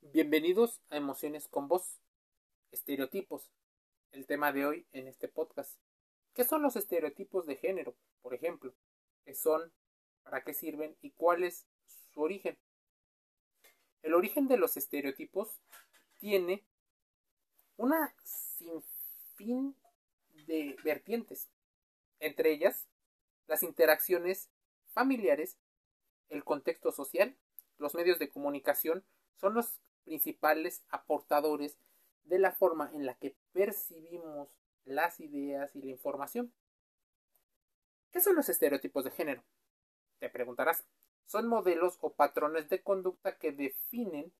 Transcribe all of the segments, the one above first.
Bienvenidos a Emociones con Voz. Estereotipos. El tema de hoy en este podcast. ¿Qué son los estereotipos de género, por ejemplo? ¿Qué son? ¿Para qué sirven? ¿Y cuál es su origen? El origen de los estereotipos tiene una sinfín de vertientes, entre ellas las interacciones familiares, el contexto social, los medios de comunicación son los principales aportadores de la forma en la que percibimos las ideas y la información. ¿Qué son los estereotipos de género? Te preguntarás. Son modelos o patrones de conducta que definen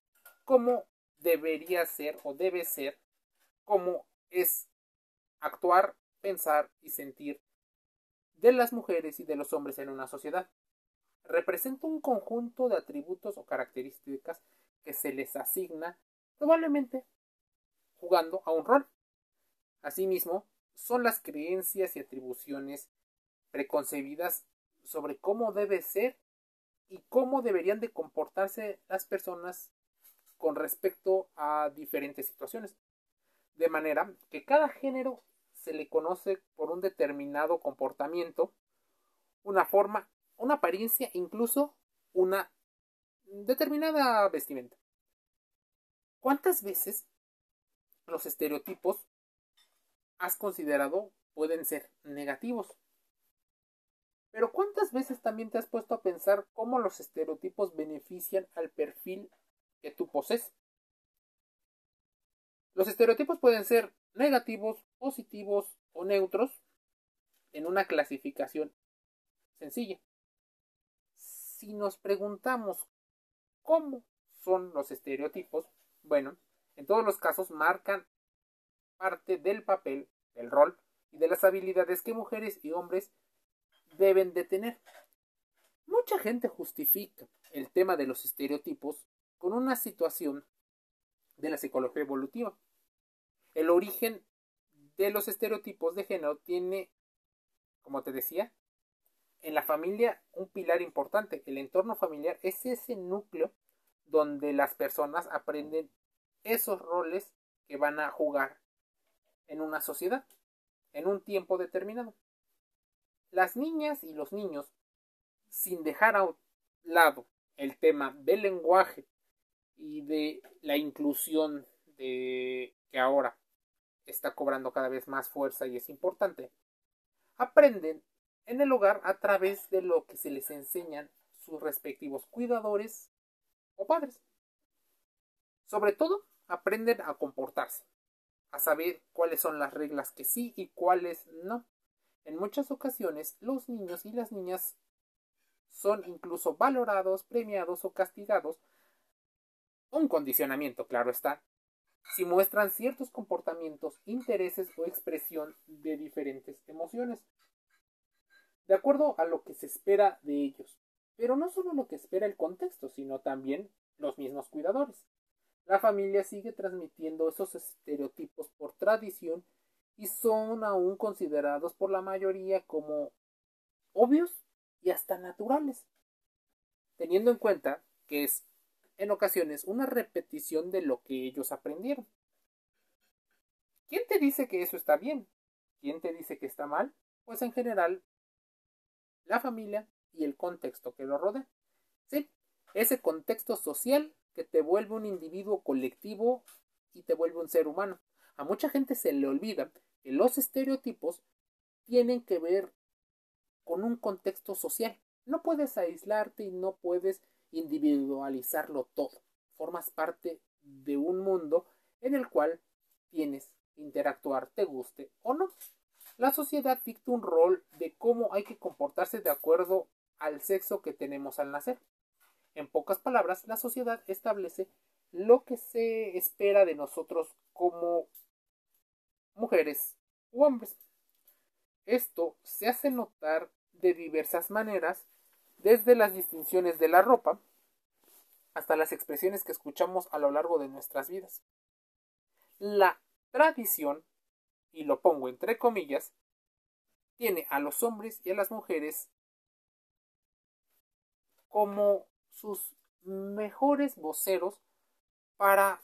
cómo debería ser o debe ser, cómo es actuar, pensar y sentir de las mujeres y de los hombres en una sociedad. Representa un conjunto de atributos o características que se les asigna probablemente jugando a un rol. Asimismo, son las creencias y atribuciones preconcebidas sobre cómo debe ser y cómo deberían de comportarse las personas con respecto a diferentes situaciones. De manera que cada género se le conoce por un determinado comportamiento, una forma, una apariencia, incluso una determinada vestimenta. ¿Cuántas veces los estereotipos has considerado pueden ser negativos? Pero ¿cuántas veces también te has puesto a pensar cómo los estereotipos benefician al perfil que tú posees? Los estereotipos pueden ser negativos, positivos o neutros en una clasificación sencilla. Si nos preguntamos cómo son los estereotipos, bueno, en todos los casos marcan parte del papel, del rol y de las habilidades que mujeres y hombres deben de tener. Mucha gente justifica el tema de los estereotipos con una situación de la psicología evolutiva. El origen de los estereotipos de género tiene, como te decía, en la familia un pilar importante. El entorno familiar es ese núcleo donde las personas aprenden esos roles que van a jugar en una sociedad, en un tiempo determinado. Las niñas y los niños, sin dejar a lado el tema del lenguaje y de la inclusión de que ahora está cobrando cada vez más fuerza y es importante, aprenden en el hogar a través de lo que se les enseñan sus respectivos cuidadores o padres. Sobre todo, aprenden a comportarse, a saber cuáles son las reglas que sí y cuáles no. En muchas ocasiones, los niños y las niñas son incluso valorados, premiados o castigados. Un condicionamiento, claro está, si muestran ciertos comportamientos, intereses o expresión de diferentes emociones, de acuerdo a lo que se espera de ellos. Pero no solo lo que espera el contexto, sino también los mismos cuidadores. La familia sigue transmitiendo esos estereotipos por tradición y son aún considerados por la mayoría como obvios y hasta naturales, teniendo en cuenta que es en ocasiones una repetición de lo que ellos aprendieron. ¿Quién te dice que eso está bien? ¿Quién te dice que está mal? Pues en general, la familia y el contexto que lo rodea. Sí, ese contexto social que te vuelve un individuo colectivo y te vuelve un ser humano. A mucha gente se le olvida que los estereotipos tienen que ver con un contexto social. No puedes aislarte y no puedes individualizarlo todo. Formas parte de un mundo en el cual tienes que interactuar, te guste o no. La sociedad dicta un rol de cómo hay que comportarse de acuerdo al sexo que tenemos al nacer. En pocas palabras, la sociedad establece lo que se espera de nosotros como mujeres u hombres. Esto se hace notar de diversas maneras, desde las distinciones de la ropa hasta las expresiones que escuchamos a lo largo de nuestras vidas. La tradición, y lo pongo entre comillas, tiene a los hombres y a las mujeres como sus mejores voceros para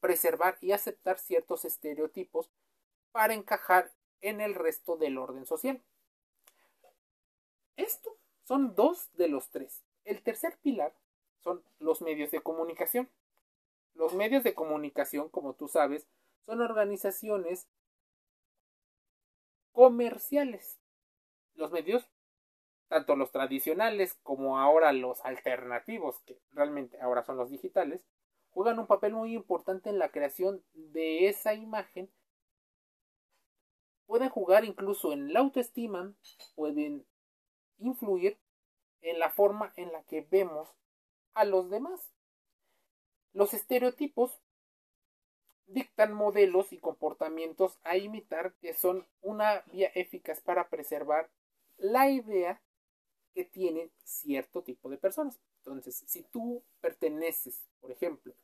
preservar y aceptar ciertos estereotipos para encajar en el resto del orden social. Esto son dos de los tres. El tercer pilar son los medios de comunicación. Los medios de comunicación, como tú sabes, son organizaciones comerciales. Los medios, tanto los tradicionales como ahora los alternativos, que realmente ahora son los digitales, juegan un papel muy importante en la creación de esa imagen. Pueden jugar incluso en la autoestima, pueden influir en la forma en la que vemos a los demás. Los estereotipos dictan modelos y comportamientos a imitar que son una vía eficaz para preservar la idea que tienen cierto tipo de personas. Entonces, si tú perteneces, por ejemplo,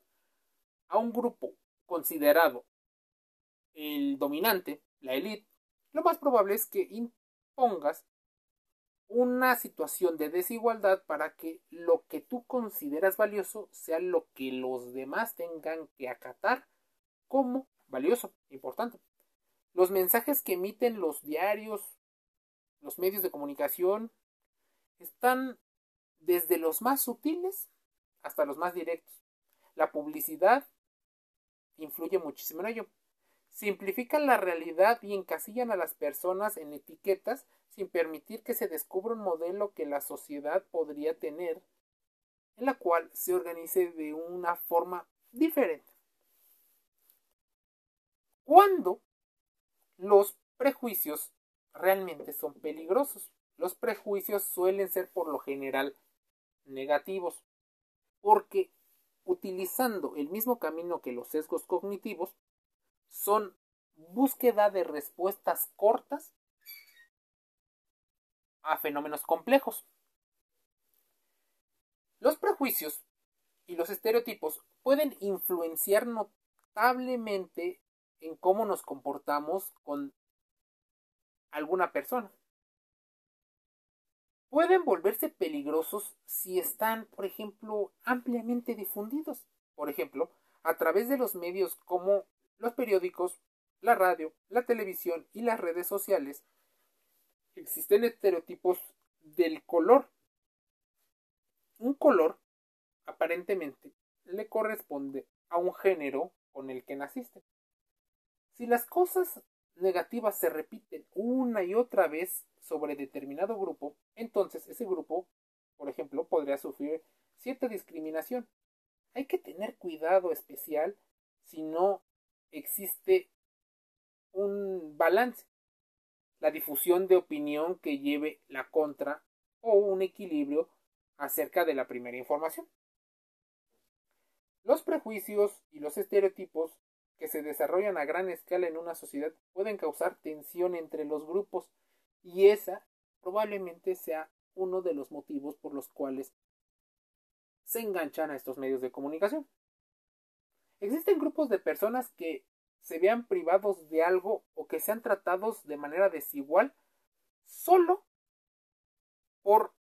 a un grupo considerado el dominante, la élite, lo más probable es que impongas una situación de desigualdad para que lo que tú consideras valioso sea lo que los demás tengan que acatar como valioso, importante. Los mensajes que emiten los diarios, los medios de comunicación, están desde los más sutiles hasta los más directos. La publicidad influye muchísimo en ello. Simplifican la realidad y encasillan a las personas en etiquetas sin permitir que se descubra un modelo que la sociedad podría tener, en la cual se organice de una forma diferente. ¿Cuándo los prejuicios realmente son peligrosos? Los prejuicios suelen ser por lo general negativos, porque utilizando el mismo camino que los sesgos cognitivos, son búsqueda de respuestas cortas a fenómenos complejos. Los prejuicios y los estereotipos pueden influenciar notablemente en cómo nos comportamos con alguna persona. Pueden volverse peligrosos si están, por ejemplo, ampliamente difundidos. Por ejemplo, a través de los medios como los periódicos, la radio, la televisión y las redes sociales, existen estereotipos del color. Un color, aparentemente, le corresponde a un género con el que naciste. Si las cosas negativas se repiten una y otra vez sobre determinado grupo, entonces ese grupo, por ejemplo, podría sufrir cierta discriminación. Hay que tener cuidado especial si no existe un balance la difusión de opinión que lleve la contra o un equilibrio acerca de la primera información. Los prejuicios y los estereotipos que se desarrollan a gran escala en una sociedad pueden causar tensión entre los grupos y esa probablemente sea uno de los motivos por los cuales se enganchan a estos medios de comunicación. Existen grupos de personas que se vean privados de algo o que sean tratados de manera desigual solo por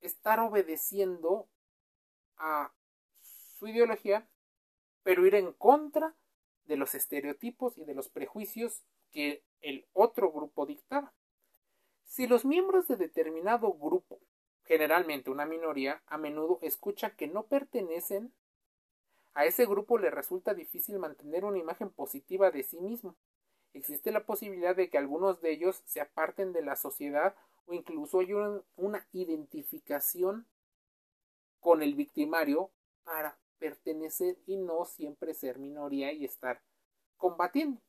estar obedeciendo a su ideología, pero ir en contra de los estereotipos y de los prejuicios que el otro grupo dictaba. Si los miembros de determinado grupo, generalmente una minoría, a menudo escuchan que no pertenecen a ese grupo le resulta difícil mantener una imagen positiva de sí mismo. Existe la posibilidad de que algunos de ellos se aparten de la sociedad o incluso hay una identificación con el victimario para pertenecer y no siempre ser minoría y estar combatiendo.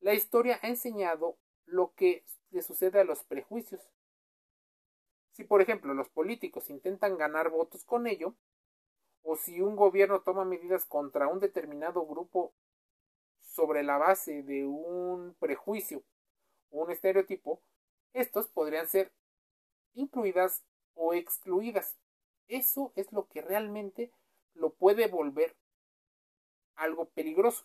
La historia ha enseñado lo que le sucede a los prejuicios. Si, por ejemplo, los políticos intentan ganar votos con ello, o si un gobierno toma medidas contra un determinado grupo sobre la base de un prejuicio o un estereotipo, estos podrían ser incluidas o excluidas. Eso es lo que realmente lo puede volver algo peligroso.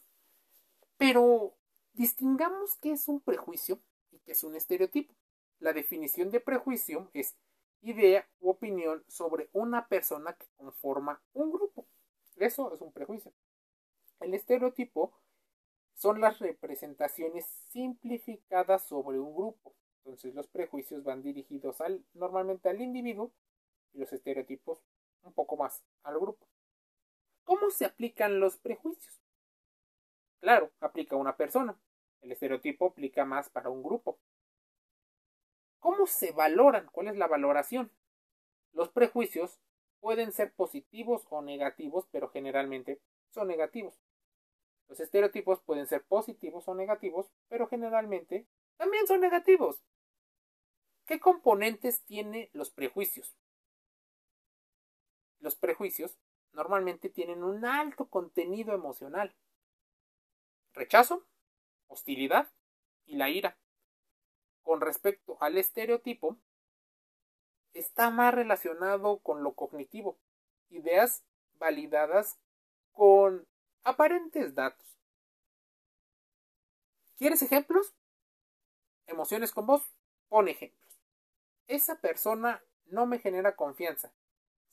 Pero distingamos qué es un prejuicio y qué es un estereotipo. La definición de prejuicio es idea u opinión sobre una persona que conforma un grupo. Eso es un prejuicio. El estereotipo son las representaciones simplificadas sobre un grupo. Entonces los prejuicios van dirigidos al, normalmente al individuo y los estereotipos un poco más al grupo. ¿Cómo se aplican los prejuicios? Claro, aplica una persona. El estereotipo aplica más para un grupo. ¿Cómo se valoran? ¿Cuál es la valoración? Los prejuicios pueden ser positivos o negativos, pero generalmente son negativos. Los estereotipos pueden ser positivos o negativos, pero generalmente también son negativos. ¿Qué componentes tienen los prejuicios? Los prejuicios normalmente tienen un alto contenido emocional. Rechazo, hostilidad y la ira. Con respecto al estereotipo, está más relacionado con lo cognitivo, ideas validadas con aparentes datos. ¿Quieres ejemplos? Emociones con vos. Pon ejemplos. Esa persona no me genera confianza.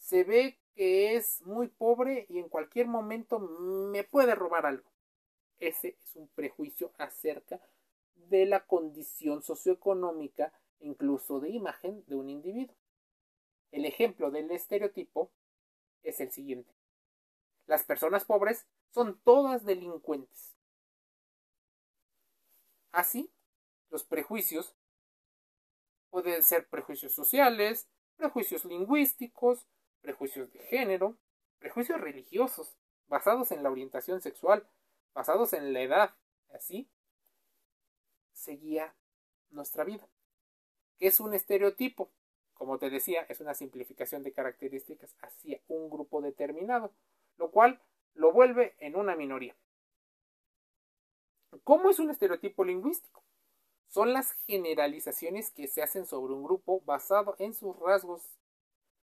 Se ve que es muy pobre y en cualquier momento me puede robar algo. Ese es un prejuicio acerca de la condición socioeconómica, incluso de imagen de un individuo. El ejemplo del estereotipo es el siguiente. Las personas pobres son todas delincuentes. Así, los prejuicios pueden ser prejuicios sociales, prejuicios lingüísticos, prejuicios de género, prejuicios religiosos, basados en la orientación sexual, basados en la edad. Así seguía nuestra vida. ¿Qué es un estereotipo? Como te decía, es una simplificación de características hacia un grupo determinado, lo cual lo vuelve en una minoría. ¿Cómo es un estereotipo lingüístico? Son las generalizaciones que se hacen sobre un grupo basado en sus rasgos,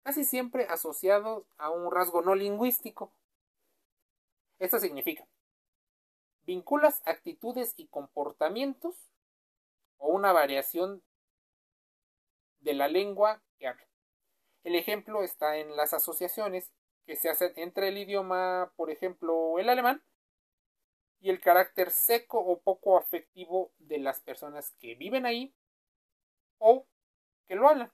casi siempre asociados a un rasgo no lingüístico. Esto significa, vinculas actitudes y comportamientos o una variación de la lengua que habla. El ejemplo está en las asociaciones que se hacen entre el idioma, por ejemplo, el alemán, y el carácter seco o poco afectivo de las personas que viven ahí o que lo hablan.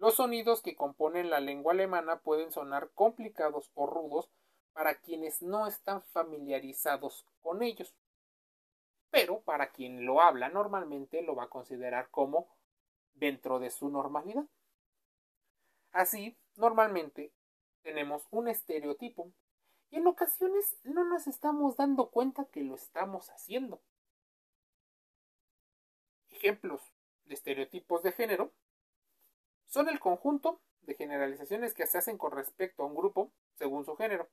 Los sonidos que componen la lengua alemana pueden sonar complicados o rudos para quienes no están familiarizados con ellos, pero para quien lo habla normalmente lo va a considerar como dentro de su normalidad. Así, normalmente tenemos un estereotipo y en ocasiones no nos estamos dando cuenta que lo estamos haciendo. Ejemplos de estereotipos de género son el conjunto de generalizaciones que se hacen con respecto a un grupo según su género.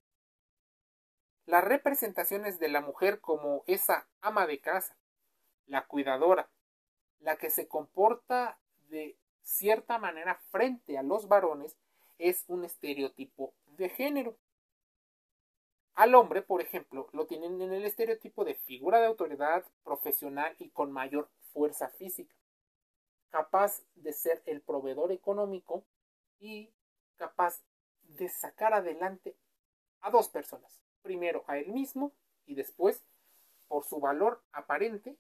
Las representaciones de la mujer como esa ama de casa, la cuidadora, la que se comporta de cierta manera frente a los varones es un estereotipo de género. Al hombre, por ejemplo, lo tienen en el estereotipo de figura de autoridad profesional y con mayor fuerza física, capaz de ser el proveedor económico y capaz de sacar adelante a dos personas, primero a él mismo y después, por su valor aparente,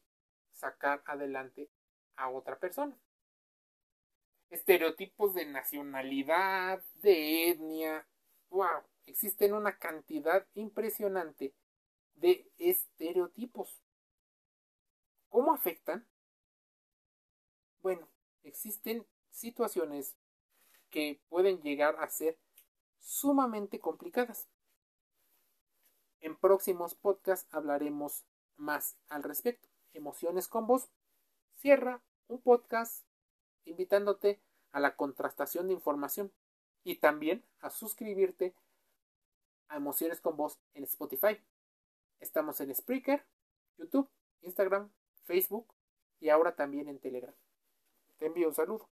sacar adelante a otra persona estereotipos de nacionalidad, de etnia. ¡Wow! Existen una cantidad impresionante de estereotipos. ¿Cómo afectan? Bueno, existen situaciones que pueden llegar a ser sumamente complicadas. En próximos podcasts hablaremos más al respecto. Emociones con vos. Cierra un podcast invitándote a la contrastación de información y también a suscribirte a Emociones con Voz en Spotify. Estamos en Spreaker, YouTube, Instagram, Facebook y ahora también en Telegram. Te envío un saludo.